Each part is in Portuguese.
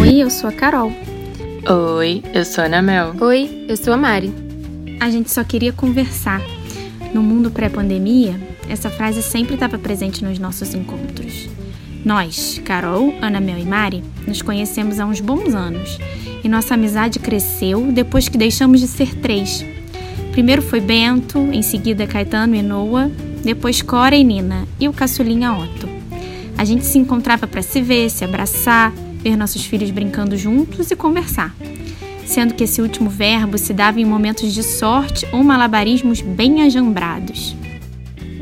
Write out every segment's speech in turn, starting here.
Oi, eu sou a Carol. Oi, eu sou a Ana Mel. Oi, eu sou a Mari. A gente só queria conversar. No mundo pré-pandemia, essa frase sempre estava presente nos nossos encontros. Nós, Carol, Ana Mel e Mari, nos conhecemos há uns bons anos e nossa amizade cresceu depois que deixamos de ser três. Primeiro foi Bento, em seguida Caetano e Noah, depois Cora e Nina e o caçulinha Otto. A gente se encontrava para se ver, se abraçar, ver nossos filhos brincando juntos e conversar. Sendo que esse último verbo se dava em momentos de sorte ou malabarismos bem ajambrados.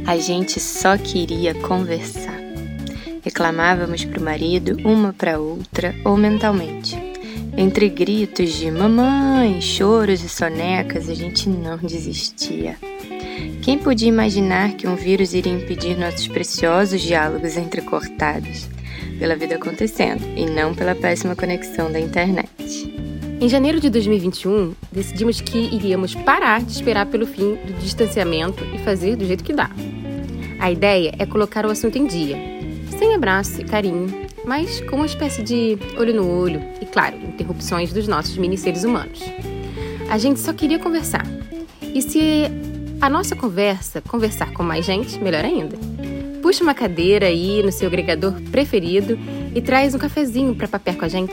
A gente só queria conversar. Reclamávamos para o marido, uma para outra ou mentalmente. Entre gritos de mamãe, choros e sonecas, a gente não desistia. Quem podia imaginar que um vírus iria impedir nossos preciosos diálogos entrecortados? Pela vida acontecendo e não pela péssima conexão da internet. Em janeiro de 2021, decidimos que iríamos parar de esperar pelo fim do distanciamento e fazer do jeito que dá. A ideia é colocar o assunto em dia, sem abraço e carinho, mas com uma espécie de olho no olho e, claro, interrupções dos nossos mini seres humanos. A gente só queria conversar. E se a nossa conversa conversar com mais gente, melhor ainda. Puxa uma cadeira aí no seu agregador preferido e traz um cafezinho para papear com a gente.